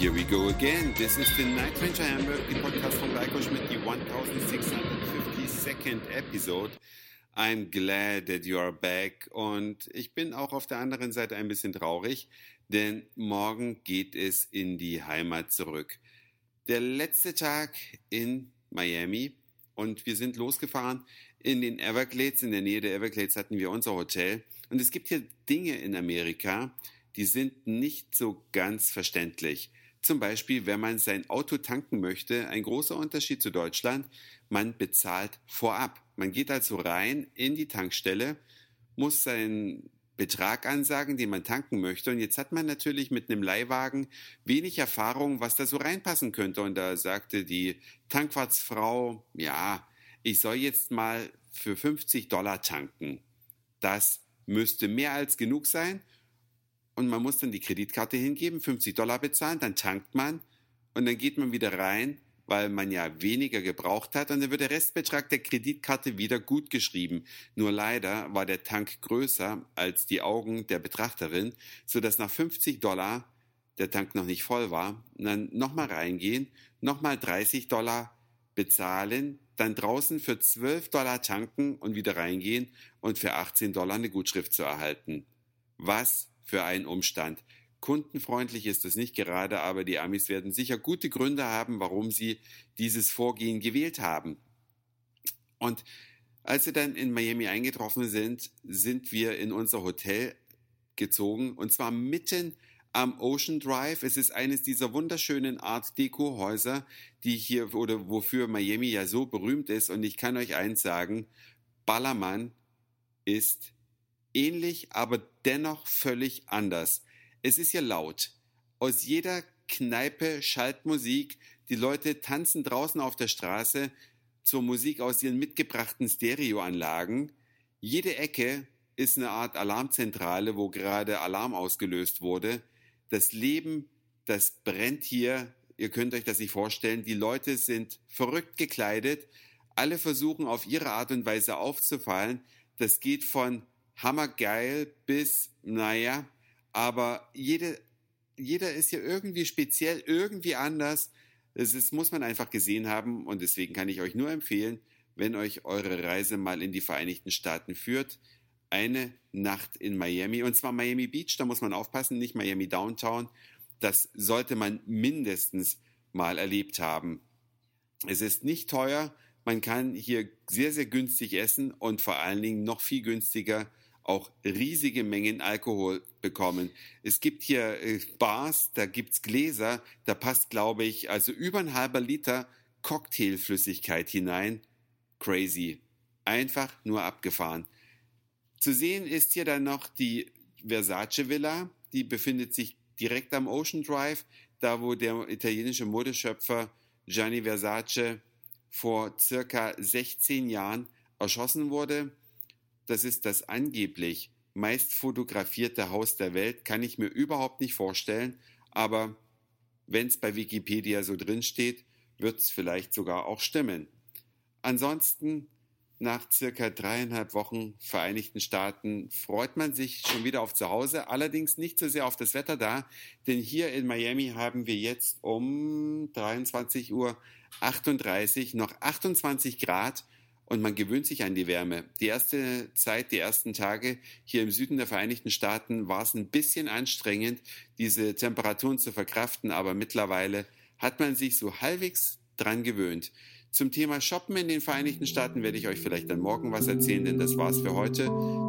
go again. This is the Night Venture Hamburg, the podcast from Geico Schmidt, the 1652nd episode. I'm glad that you are back und ich bin auch auf der anderen Seite ein bisschen traurig, denn morgen geht es in die Heimat zurück. Der letzte Tag in Miami und wir sind losgefahren in den Everglades. In der Nähe der Everglades hatten wir unser Hotel und es gibt hier Dinge in Amerika, die sind nicht so ganz verständlich. Zum Beispiel, wenn man sein Auto tanken möchte, ein großer Unterschied zu Deutschland, man bezahlt vorab. Man geht also rein in die Tankstelle, muss seinen Betrag ansagen, den man tanken möchte. Und jetzt hat man natürlich mit einem Leihwagen wenig Erfahrung, was da so reinpassen könnte. Und da sagte die Tankwartsfrau, ja, ich soll jetzt mal für 50 Dollar tanken. Das müsste mehr als genug sein und man muss dann die Kreditkarte hingeben, 50 Dollar bezahlen, dann tankt man und dann geht man wieder rein, weil man ja weniger gebraucht hat und dann wird der Restbetrag der Kreditkarte wieder gut geschrieben. Nur leider war der Tank größer als die Augen der Betrachterin, sodass nach 50 Dollar der Tank noch nicht voll war, und dann nochmal reingehen, nochmal 30 Dollar bezahlen, dann draußen für 12 Dollar tanken und wieder reingehen und für 18 Dollar eine Gutschrift zu erhalten. Was für einen Umstand. Kundenfreundlich ist es nicht gerade, aber die Amis werden sicher gute Gründe haben, warum sie dieses Vorgehen gewählt haben. Und als wir dann in Miami eingetroffen sind, sind wir in unser Hotel gezogen und zwar mitten am Ocean Drive. Es ist eines dieser wunderschönen Art Deco Häuser, die hier oder wofür Miami ja so berühmt ist und ich kann euch eins sagen, Ballermann ist ähnlich, aber dennoch völlig anders. Es ist ja laut. Aus jeder Kneipe schallt Musik. Die Leute tanzen draußen auf der Straße zur Musik aus ihren mitgebrachten Stereoanlagen. Jede Ecke ist eine Art Alarmzentrale, wo gerade Alarm ausgelöst wurde. Das Leben, das brennt hier. Ihr könnt euch das nicht vorstellen. Die Leute sind verrückt gekleidet. Alle versuchen auf ihre Art und Weise aufzufallen. Das geht von hammergeil bis, naja, aber jede, jeder ist ja irgendwie speziell, irgendwie anders. Das ist, muss man einfach gesehen haben und deswegen kann ich euch nur empfehlen, wenn euch eure Reise mal in die Vereinigten Staaten führt, eine Nacht in Miami und zwar Miami Beach, da muss man aufpassen, nicht Miami Downtown. Das sollte man mindestens mal erlebt haben. Es ist nicht teuer, man kann hier sehr, sehr günstig essen und vor allen Dingen noch viel günstiger auch riesige Mengen Alkohol bekommen. Es gibt hier äh, Bars, da gibt's Gläser, da passt, glaube ich, also über ein halber Liter Cocktailflüssigkeit hinein. Crazy. Einfach nur abgefahren. Zu sehen ist hier dann noch die Versace Villa, die befindet sich direkt am Ocean Drive, da wo der italienische Modeschöpfer Gianni Versace vor circa 16 Jahren erschossen wurde das ist das angeblich meist fotografierte Haus der Welt, kann ich mir überhaupt nicht vorstellen, aber wenn es bei Wikipedia so drin steht, wird es vielleicht sogar auch stimmen. Ansonsten, nach circa dreieinhalb Wochen Vereinigten Staaten freut man sich schon wieder auf Zuhause, allerdings nicht so sehr auf das Wetter da, denn hier in Miami haben wir jetzt um 23 Uhr 38 noch 28 Grad und man gewöhnt sich an die Wärme. Die erste Zeit, die ersten Tage hier im Süden der Vereinigten Staaten war es ein bisschen anstrengend, diese Temperaturen zu verkraften, aber mittlerweile hat man sich so halbwegs dran gewöhnt. Zum Thema Shoppen in den Vereinigten Staaten werde ich euch vielleicht dann morgen was erzählen, denn das war's für heute.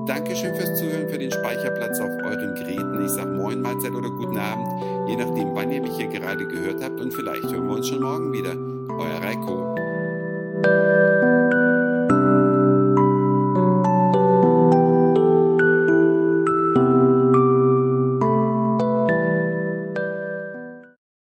Dankeschön fürs Zuhören, für den Speicherplatz auf euren Geräten. Ich sage Moin, Mahlzeit oder guten Abend, je nachdem, wann ihr mich hier gerade gehört habt und vielleicht hören wir uns schon morgen wieder. Euer Reiko.